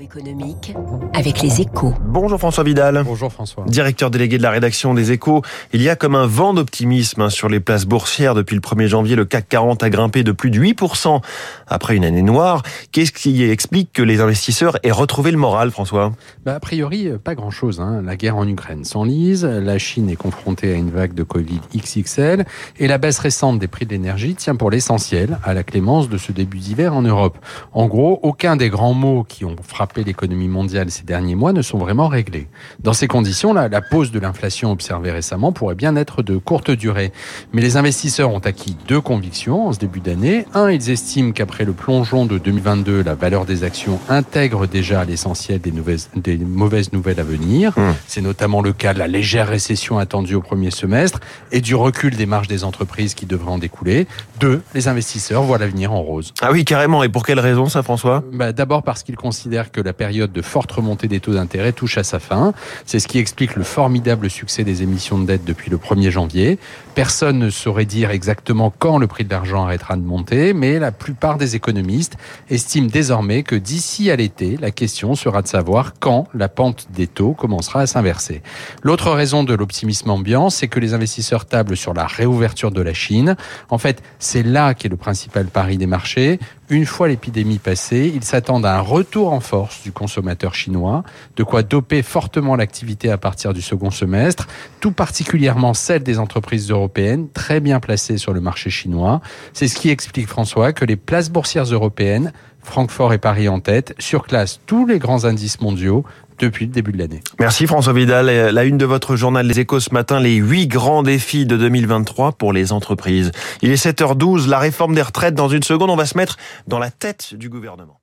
Économique avec les échos. Bonjour François Vidal. Bonjour François. Directeur délégué de la rédaction des échos. Il y a comme un vent d'optimisme hein, sur les places boursières. Depuis le 1er janvier, le CAC 40 a grimpé de plus de 8% après une année noire. Qu'est-ce qui explique que les investisseurs aient retrouvé le moral, François? Bah, A priori, pas grand-chose. Hein. La guerre en Ukraine s'enlise, la Chine est confrontée à une vague de Covid XXL et la baisse récente des prix de l'énergie tient pour l'essentiel à la clémence de ce début d'hiver en Europe. En gros, aucun des grands mots qui ont frappé l'économie mondiale ces derniers mois ne sont vraiment réglés. Dans ces conditions, là, la pause de l'inflation observée récemment pourrait bien être de courte durée. Mais les investisseurs ont acquis deux convictions en ce début d'année. Un, ils estiment qu'après le plongeon de 2022, la valeur des actions intègre déjà l'essentiel des, des, mauvaises nouvelles à venir. Mmh. C'est notamment le cas de la légère récession attendue au premier semestre et du recul des marges des entreprises qui devraient en découler. Deux, les investisseurs voient l'avenir en rose. Ah oui, carrément. Et pour quelle raison ça, François? Bah, D'abord parce qu'ils considèrent que la période de forte remontée des taux d'intérêt touche à sa fin. C'est ce qui explique le formidable succès des émissions de dette depuis le 1er janvier. Personne ne saurait dire exactement quand le prix de l'argent arrêtera de monter, mais la plupart des économistes estiment désormais que d'ici à l'été, la question sera de savoir quand la pente des taux commencera à s'inverser. L'autre raison de l'optimisme ambiant, c'est que les investisseurs tablent sur la réouverture de la Chine. En fait, c'est là qu'est le principal pari des marchés. Une fois l'épidémie passée, ils s'attendent à un retour en force du consommateur chinois, de quoi doper fortement l'activité à partir du second semestre, tout particulièrement celle des entreprises européennes très bien placées sur le marché chinois. C'est ce qui explique François que les places boursières européennes, Francfort et Paris en tête, surclassent tous les grands indices mondiaux depuis le début de l'année. Merci François Vidal. La une de votre journal Les Échos ce matin, les huit grands défis de 2023 pour les entreprises. Il est 7h12, la réforme des retraites dans une seconde, on va se mettre dans la tête du gouvernement.